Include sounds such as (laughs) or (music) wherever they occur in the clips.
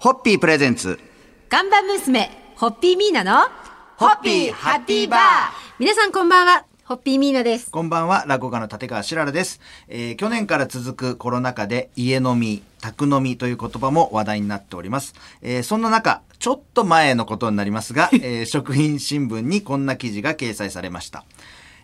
ホッピープレゼンツ。看板娘、ホッピーミーナの、ホッピーハッピーバー皆さんこんばんは、ホッピーミーナです。こんばんは、落語家の立川しららです。えー去年から続くコロナ禍で家飲み、宅飲みという言葉も話題になっております。えーそんな中、ちょっと前のことになりますが、(laughs) えー食品新聞にこんな記事が掲載されました。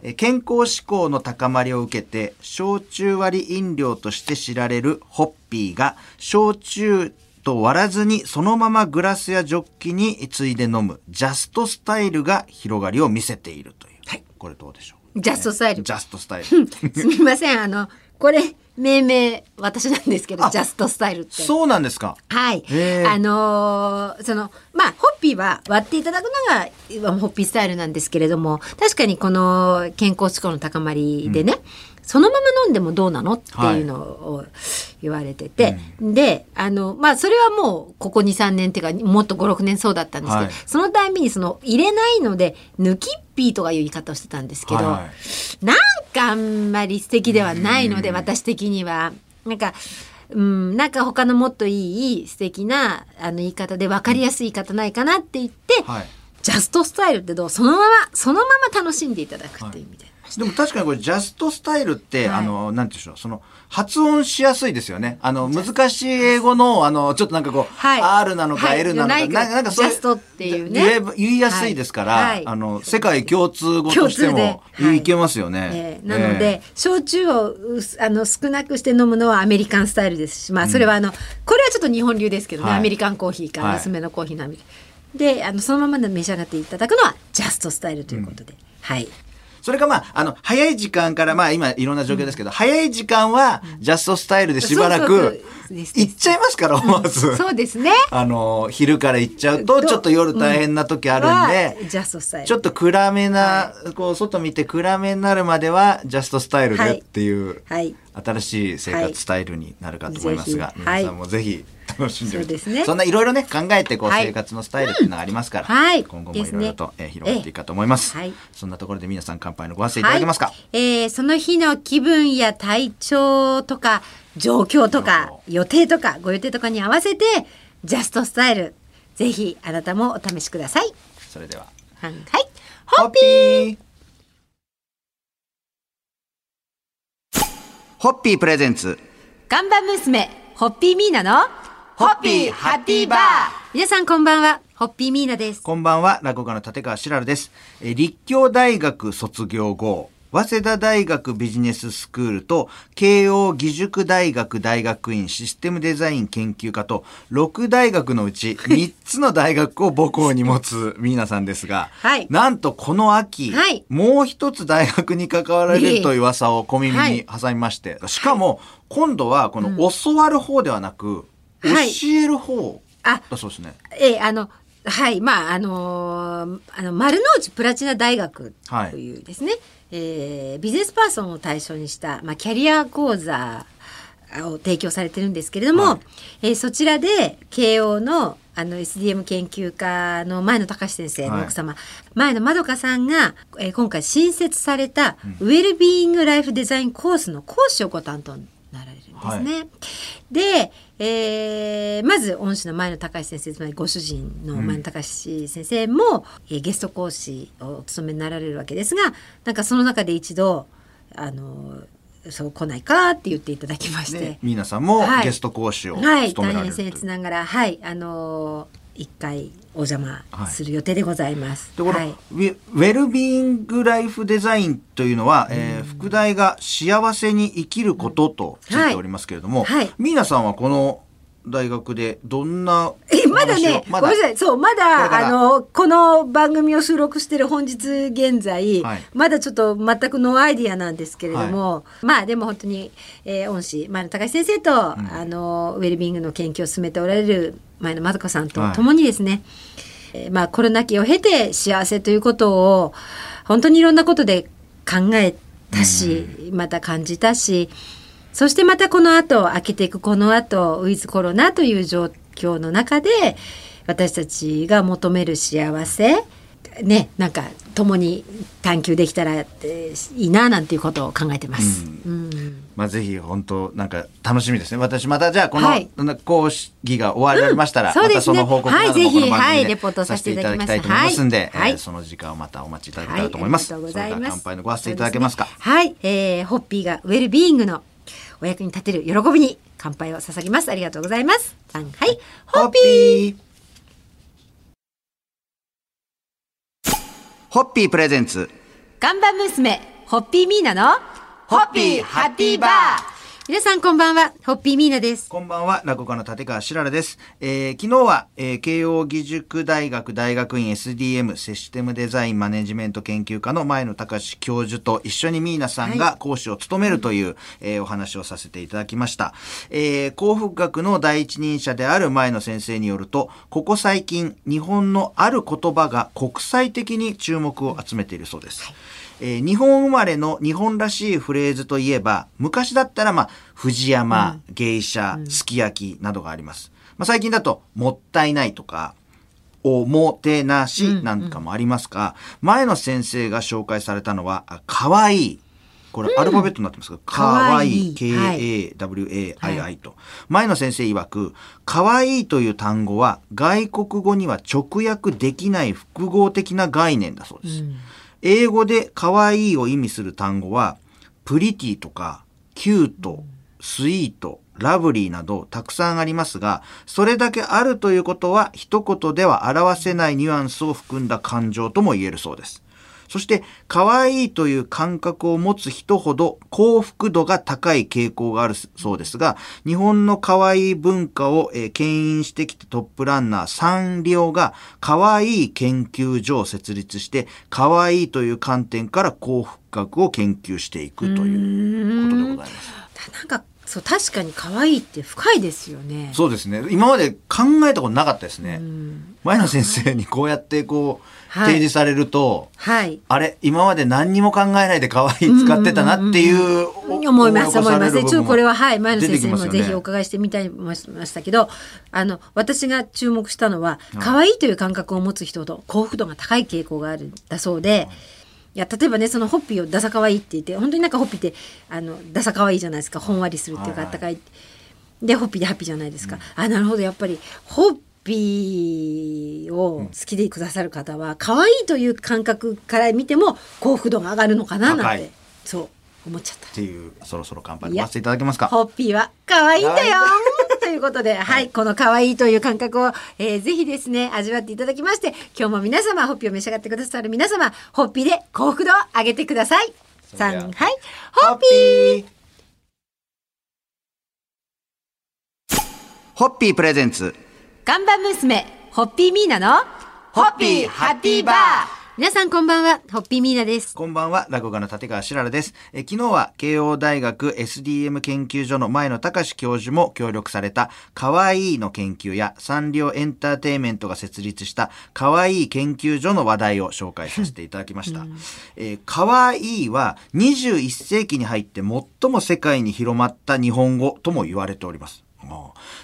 えー健康志向の高まりを受けて、焼酎割り飲料として知られるホッピーが、焼酎と割らずにそのままグラスやジョッキについで飲むジャストスタイルが広がりを見せているという。はいこれどうでしょう？ジャストスタイル。ジャストスタイル。すみません、あの、これ、命名、私なんですけど、あジャストスタイルって。そうなんですか。はい。あのーその、まあ、ホッピーは割っていただくのがホッピースタイルなんですけれども、確かにこの健康志向の高まりでね、そのまま飲んでもどうなのっていうのを言われてて、で、あの、まあ、それはもう、ここ2、3年っていうか、もっと5、6年そうだったんですけど、はい。そのたんびにその、入れないので、抜きっぴーとかいう言い方をしてたんですけど、はなんかあんまり素敵ではないので、私的には。なんか、うん、なんか他のもっといい素敵なあの言い方で分かりやすい言い方ないかなって言って、はい。ジャストスタイルってどうそのまま、そのまま楽しんでいただくっていう意味で。でも確かにこれジャストスタイルって、はい。あの、なんていうんでしょう、その、発音しやすいですよね。あの、難しい英語の、あの、ちょっとなんかこう、はい。R なのかはい。L なのか、ないななんかそういう。ジャストっていうね。言えば言いやすいですから、はい。はい。あの、世界共通語としても、はい。いけますよね。えーなので、焼酎をあの少なくして飲むのはアメリカンスタイルですし、まあ、それはあの、これはちょっと日本流ですけどね、はい。アメリカンコーヒーかはい。ら薄めのコーヒーのアメリカンであのそのままで召し上がっていただくのはジャストスタイルということで、はい。それがまあ、あの、早い時間から、まあ今いろんな状況ですけど、早い時間は、ジャストスタイルでしばらく行っちゃいますから、思わず。そうですね。あの、昼から行っちゃうと、ちょっと夜大変な時あるんで、はジャストスタイル。ちょっと暗めな、こう、外見て暗めになるまでは、ジャストスタイルでっていう、はい。新しい生活スタイルになるかと思いますが、皆さんもぜひ楽しんでみて、そうですね。そんないろいろね、考えて、こう、はい。生活のスタイルっていうのがありますから、はい。今後もいろいろと、えー広がっていくかと思います。ええはい。そんなところで皆さん乾杯のご発声いただけますか、はい。えーその日の気分や体調とか状況とか予定とかご予定とかに合わせてジャストスタイルぜひあなたもお試しください。それでは、はい、ホッピー。ーホッピープレゼンツ。看板娘ホッピーミーナのホッピーハッピーバー。皆さんこんばんは。ホッピーミーナです。こんばんは、落語家の立川しらるです。えー立教大学卒業後、早稲田大学ビジネススクールと慶応義塾大学大学院システムデザイン研究科と6大学のうち (laughs) 3つの大学を母校に持つミーナさんですが、はい。なんとこの秋、はい。もう一つ大学に関わられるという噂を小耳に挟みまして、しかも今度はこの教わる方ではなく、はい教える方あだそうですね。えーあのはいまああのーあの丸の内プラチナ大学というですね、えービジネスパーソンを対象にした、まあ、キャリア講座を提供されてるんですけれども、はい。えーそちらで慶応のあの SDM 研究家の前野隆先生の奥様、前野まどかさんが、えー今回新設されたウェルビーイングライフデザインコースの講師をご担当になられるんですね。で、えーまず恩師の前野隆先生つまりご主人の前野隆先生も、えーゲスト講師をお務めになられるわけですがなんかその中で一度あのそう来ないかって言っていただきまして。で、ミーナさんもはいゲスト講師をはい、務めら大変れるという。僭越ながら、はい、あのー一回お邪魔する予定でございます。はい、ウェルビーイングライフデザインというのは、えー副題が幸せに生きることとついておりますけれども、はい。はい。ミーナさんはこの大学でどんなえまだね、まだ？ごめんなさい、そう、まだ、あの、この番組を収録してる本日現在、はい。まだちょっと全く no idea なんですけれども、まあでも本当に、えー恩師、前野隆司先生と、あの、ウェルビーイングの研究を進めておられる前野まどかさんと共にですね、えーまあコロナ期を経て幸せということを、本当にいろんなことで考えたし、また感じたし、そしてまたこの後、開けていくこの後、ウィズコロナという状況の中で、私たちが求める幸せ、ねなんか共に探求できたら、えーいいななんていうことを考えてます。うんまあぜひ本当なんか楽しみですね。私またじゃあこの、はい講義が終わりましたら、またうんそうですねその報告などもこの番組ではいレポートさせていただきたいと思いますんで、はいはいえーその時間をまたお待ちいただけたらと思います。はい、ありがとうございます。乾杯のご発声いただけますか？すねはい、えー、ホッピーがウェルビーイングのお役に立てる喜びに乾杯を捧げます。ありがとうございます。さんはい、ホッピー。ーホッピープレゼンツ看板娘、ホッピーミーナの、ホッピーハッピーバー皆さんこんばんは、ホッピーミーナです。こんばんは、落語家の立川しららです。えー昨日は、えー慶応義塾大学大学院 SDM システムデザインマネジメント研究科の前野隆教授と一緒にミーナさんが講師を務めるという、えーお話をさせていただきました。えー幸福学の第一人者である前野先生によると、ここ最近、日本のある言葉が国際的に注目を集めているそうです。えー日本生まれの日本らしいフレーズといえば、昔だったら、まあ、藤山、芸者、すき焼きなどがあります。まあ、最近だと、もったいないとか、おもてなしなんかもありますが、前の先生が紹介されたのは、あかわいい。これ、アルファベットになってますけど、かわいい。K-A-W-A-I-I と。前野先生曰く、かわいいという単語は、外国語には直訳できない複合的な概念だそうです。英語で可愛いを意味する単語は、 pretty とか、 cute、sweet、lovely などたくさんありますが、それだけあるということは一言では表せないニュアンスを含んだ感情とも言えるそうです。そして、可愛いという感覚を持つ人ほど幸福度が高い傾向があるそうですが、日本の可愛い文化を、えー牽引してきたトップランナーサンリオが可愛い研究所を設立して、可愛いという観点から幸福学を研究していくということでございます。なんか、そう、確かに可愛いって深いですよね。そうですね。今まで考えたことなかったですね。前野先生にこうやってこう、はい提示されると、はい。あれ今まで何にも考えないで可愛い使ってたなっていう思います思います。ちょっとこれははい前野先生にもぜひお伺いしてみたいましたけど、あの私が注目したのは可愛いという感覚を持つ人ほど幸福度が高い傾向があるんだそうで。いや例えばねそのホッピーをダサ可愛いって言って本当になんかホッピーってあのダサ可愛いじゃないですか。ほんわりするっていうか、あったかい。でホッピーでハッピーじゃないですか、あなるほど。やっぱりホッピーを好きでくださる方は、可愛いという感覚から見ても幸福度が上がるのかななんてそう思っちゃった。っていうそろそろ乾杯いや。させていただけますか？ホッピーは可愛いんだよ。ということで、はい、この可愛いという感覚を、えーぜひですね、味わっていただきまして、今日も皆様、ホッピーを召し上がってくださる皆様、ホッピーで幸福度を上げてください。さん、はい、ホッピー。ーホッピープレゼンツ。看板娘、ホッピーミーナの、ホッピーハッピーバー皆さんこんばんは、ホッピーミーナです。こんばんは、落語家の立川しららです。え昨日は慶応大学 SDM 研究所の前野隆教授も協力された、かわいいの研究やサンリオエンターテインメントが設立した、かわいい研究所の話題を紹介させていただきました。えーかわいいは21世紀に入って最も世界に広まった日本語とも言われております。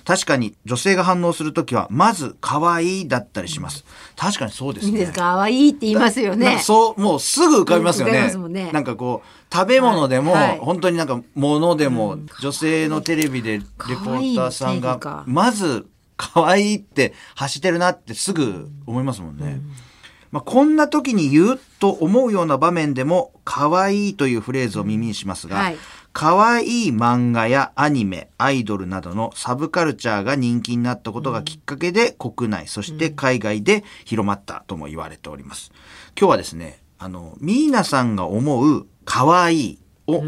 確かに女性が反応するときは、まず可愛いだったりします。確かにそうですね。いいですか可愛いって言いますよねか。そう、もうすぐ浮かびますよね。ねなんかこう、食べ物でも、はいはい本当になんか物でも、女性のテレビでレポーターさんがまず、可愛いって走ってるなってすぐ思いますもんね。まあ、こんな時に言うと思うような場面でも、可愛いというフレーズを耳にしますが、はい可愛い漫画やアニメ、アイドルなどのサブカルチャーが人気になったことがきっかけで国内、そして海外で広まったとも言われております。今日はですね、あの、ミーナさんが思う可愛いを、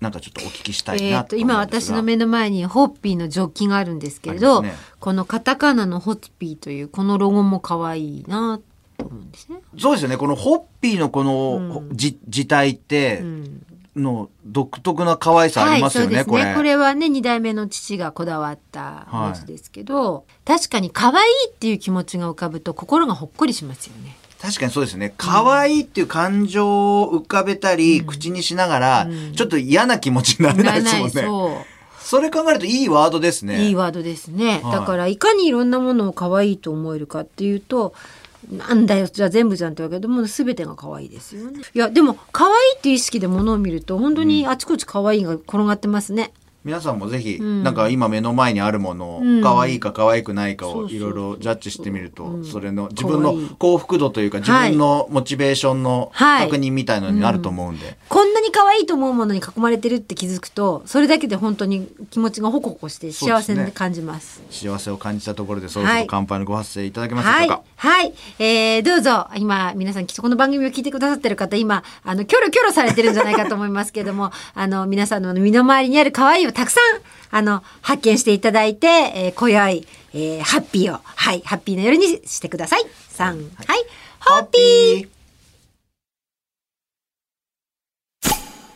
なんかちょっとお聞きしたいえー、なとと今。私の目の前にホッピーのジョッキがあるんですけれど、ねこのカタカナのホッピーというこのロゴも可愛いなと思うんですね。そうですよね。このホッピーのこの、じ字体って、の独特な可愛さありますよね、はい、そうこれ。これはね、二代目の父がこだわった文字ですけど、確かに可愛いっていう気持ちが浮かぶと心がほっこりしますよね。確かにそうですね。可愛いっていう感情を浮かべたり、口にしながら、ちょっと嫌な気持ちになれないですもんね。そう。それ考えるといいワードですね。いいワードですね。はいだからいかにいろんなものを可愛いと思えるかっていうと、なんだよじゃあ全部じゃんってわけでもう全てが可愛いですよね。いやでも可愛いっていう意識で物を見ると本当にあちこち可愛いが転がってますね、皆さんもぜひ、ん。なんか今目の前にあるものを、うん可愛いか可愛くないかをいろいろジャッジしてみると、うん。それの自分の幸福度というか、自はい。分のモチベーションのはい確認みたいのになると思うんで、こんなに可愛いと思うものに囲まれてるって気づくとそれだけで本当に気持ちがホコホコして幸せに感じます。幸せを感じたところでそろそろ乾杯のご発声いただけますでしはいょうか？。はい。えー、どうぞ、今、皆さんきっとこの番組を聞いてくださってる方、今、あの、キョロキョロされてるんじゃないかと思いますけれども、(laughs) あの、皆さんの身の回りにある可愛いをたくさん、あの、発見していただいて、えー、今宵、えー、ハッピーを、はい、ハッピーな夜にしてください。3、はい、ホッピー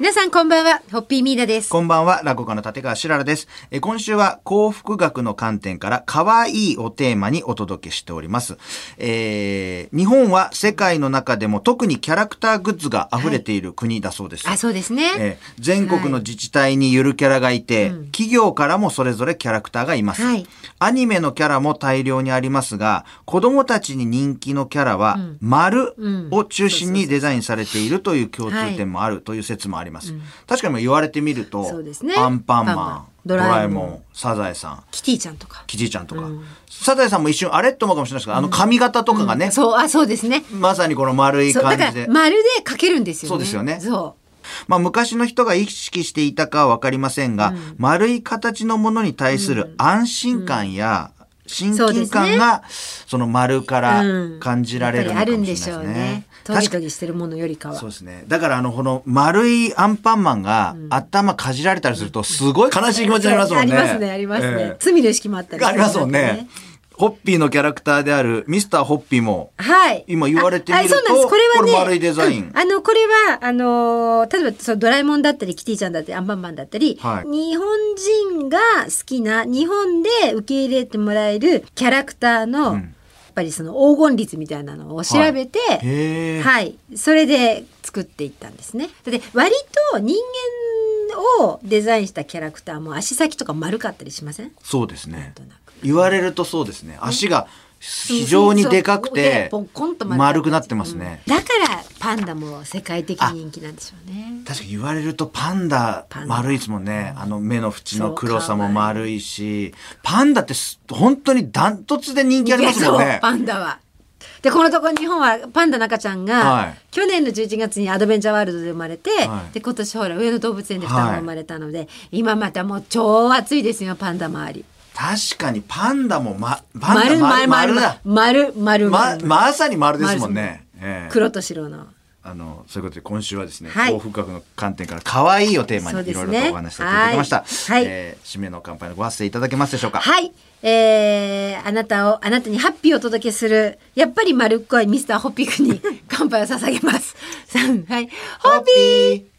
皆さんこんばんは、ホッピーミーナです。こんばんは、落語家の立川しららです。え今週は幸福学の観点から可愛いをテーマにお届けしております。えー、日本は世界の中でも特にキャラクターグッズが溢れている国だそうです。あ、そうですね。えー全国の自治体にゆるキャラがいて、企業からもそれぞれキャラクターがいます、はいアニメのキャラも大量にありますが、子供たちに人気のキャラは、丸を中心にデザインされているという共通点もあるという説もあります。確かに言われてみると、そうですね。アンパンマンパンマン、ドドラえもんサザエさん、キティちゃんとか。キジちゃんとか、サザエさんも一瞬あれって思うかもしれないです。けど、あの髪型とかがね、そう、あ、そうですね。まさにこの丸い感じで。丸で描けるんですよね。そうですよね。そまあ昔の人が意識していたかはわかりませんが、丸い形のものに対する安心感や親近感が、その丸からうん感じられるのかもしれないですねでしょうね。。トゲトゲしてるものよりかは。そうですね。だからあの、この丸いアンパンマンが頭かじられたりすると、すごい悲しい気持ちになりますもんね。ありますね、ありますね。ええ罪の意識もあったりありますもんね。ホッピーのキャラクターであるミスターホッピーも、はい。今言われてみるとああそうなんです。これはね、これ丸いデザイン。うん。あの、これは、あのー例えば、そのドラえもんだったり、キティちゃんだったり、アンパンマンだったり、はい。日本人が好きな、日本で受け入れてもらえるキャラクターの、うん。やっぱりその黄金率みたいなのを調べて、へー。はい、それで作っていったんですね。で割と人間をデザインしたキャラクターも足先とか丸かったりしません？そうですね。なんとなく。言われるとそうですね。足が非常にでかくて丸くなってますね。だからパンダも世界的人気なんでしょうね。確かに言われるとパンダ丸いですもんね。あの目の縁の黒さも丸いし、パンダってす本当にダントツで人気ありますもんね。パンダは。でこのところ日本はパンダの赤ちゃんが、はい去年の11月にアドベンチャーワールドで生まれて、はいで今年ほら上野動物園で双子が生まれたので、今またもう超暑いですよパンダ周り。確かにパンダもま、パンダ丸丸丸だ。丸丸ま、丸まさに丸ですもんね。ええ黒と白の。あの、そういうことで今週はですね、はい幸福学の観点から可愛いをテーマにいろいろとお話しさせていただきました。はいはいえー締めの乾杯のご発声いただけますでしょうか？はい。えー、あなたを、あなたにハッピーをお届けする、やっぱり丸っこいミスターホッピー君に (laughs) 乾杯を捧げます。はい。ホッピー